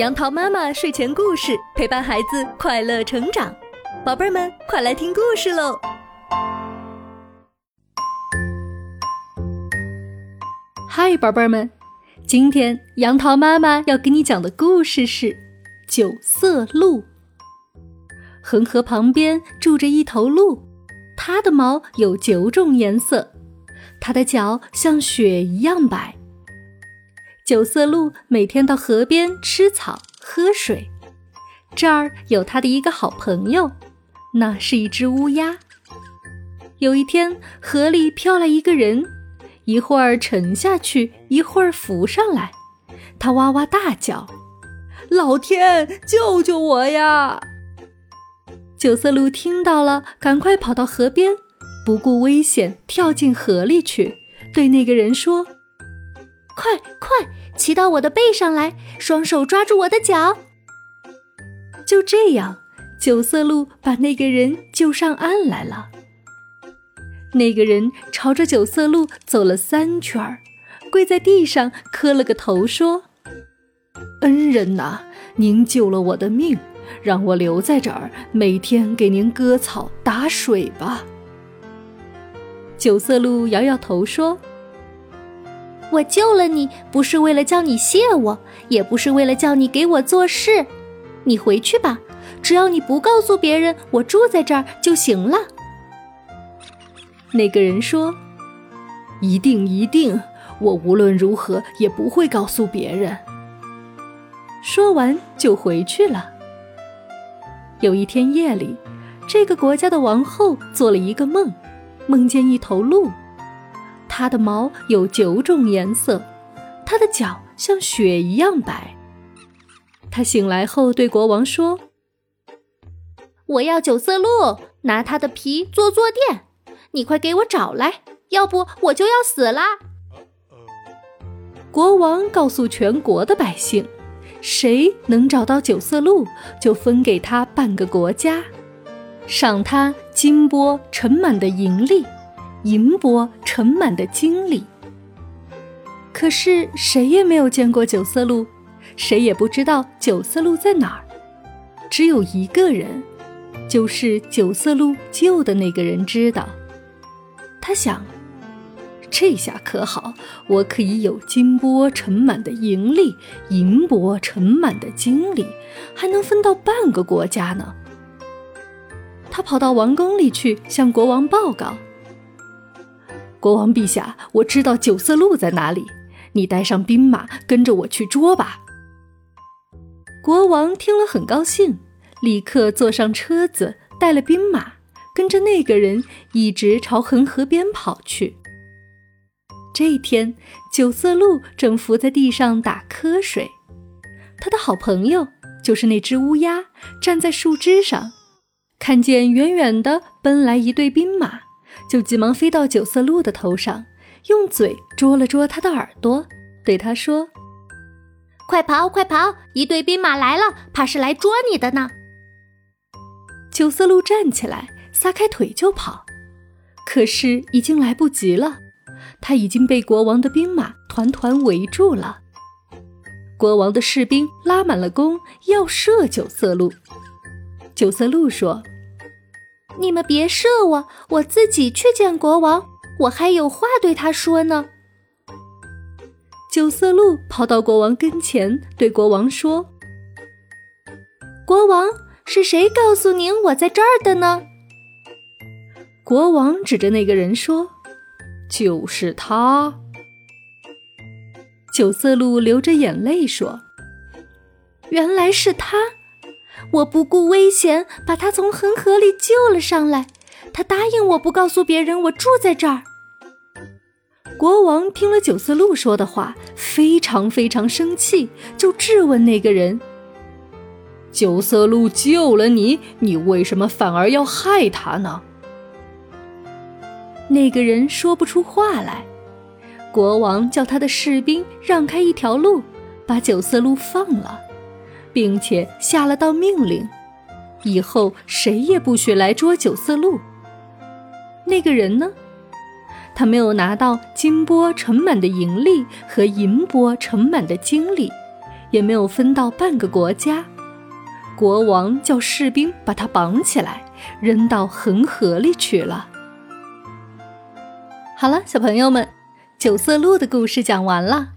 杨桃妈妈睡前故事陪伴孩子快乐成长，宝贝儿们快来听故事喽！嗨，宝贝儿们，今天杨桃妈妈要给你讲的故事是《九色鹿》。恒河旁边住着一头鹿，它的毛有九种颜色，它的脚像雪一样白。九色鹿每天到河边吃草喝水，这儿有它的一个好朋友，那是一只乌鸦。有一天，河里飘来一个人，一会儿沉下去，一会儿浮上来，他哇哇大叫：“老天，救救我呀！”九色鹿听到了，赶快跑到河边，不顾危险跳进河里去，对那个人说：“快快！”骑到我的背上来，双手抓住我的脚。就这样，九色鹿把那个人救上岸来了。那个人朝着九色鹿走了三圈儿，跪在地上磕了个头，说：“恩人呐，您救了我的命，让我留在这儿，每天给您割草打水吧。”九色鹿摇摇头说。我救了你，不是为了叫你谢我，也不是为了叫你给我做事。你回去吧，只要你不告诉别人我住在这儿就行了。那个人说：“一定一定，我无论如何也不会告诉别人。”说完就回去了。有一天夜里，这个国家的王后做了一个梦，梦见一头鹿。它的毛有九种颜色，它的脚像雪一样白。他醒来后对国王说：“我要九色鹿，拿它的皮做坐垫，你快给我找来，要不我就要死啦！”国王告诉全国的百姓：“谁能找到九色鹿，就分给他半个国家，赏他金钵盛满的银粒。”银钵盛满的金里，可是谁也没有见过九色鹿，谁也不知道九色鹿在哪儿。只有一个人，就是九色鹿救的那个人知道。他想，这下可好，我可以有金钵盛满的银粒，银钵盛满的金里，还能分到半个国家呢。他跑到王宫里去向国王报告。国王陛下，我知道九色鹿在哪里，你带上兵马跟着我去捉吧。国王听了很高兴，立刻坐上车子，带了兵马，跟着那个人一直朝恒河边跑去。这一天，九色鹿正伏在地上打瞌睡，他的好朋友就是那只乌鸦，站在树枝上，看见远远的奔来一队兵马。就急忙飞到九色鹿的头上，用嘴捉了捉它的耳朵，对它说：“快跑，快跑！一队兵马来了，怕是来捉你的呢。”九色鹿站起来，撒开腿就跑，可是已经来不及了，它已经被国王的兵马团团围住了。国王的士兵拉满了弓，要射九色鹿。九色鹿说。你们别射我，我自己去见国王，我还有话对他说呢。九色鹿跑到国王跟前，对国王说：“国王，是谁告诉您我在这儿的呢？”国王指着那个人说：“就是他。”九色鹿流着眼泪说：“原来是他。”我不顾危险把他从恒河里救了上来，他答应我不告诉别人我住在这儿。国王听了九色鹿说的话，非常非常生气，就质问那个人：“九色鹿救了你，你为什么反而要害他呢？”那个人说不出话来。国王叫他的士兵让开一条路，把九色鹿放了。并且下了道命令，以后谁也不许来捉九色鹿。那个人呢？他没有拿到金钵盛满的银粒和银钵盛满的金粒，也没有分到半个国家。国王叫士兵把他绑起来，扔到恒河里去了。好了，小朋友们，九色鹿的故事讲完了。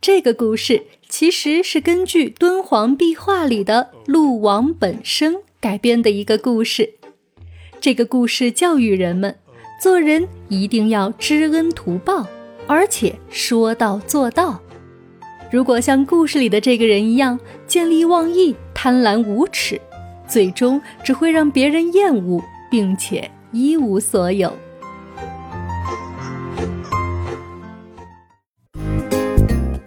这个故事其实是根据敦煌壁画里的鹿王本生改编的一个故事。这个故事教育人们，做人一定要知恩图报，而且说到做到。如果像故事里的这个人一样见利忘义、贪婪无耻，最终只会让别人厌恶，并且一无所有。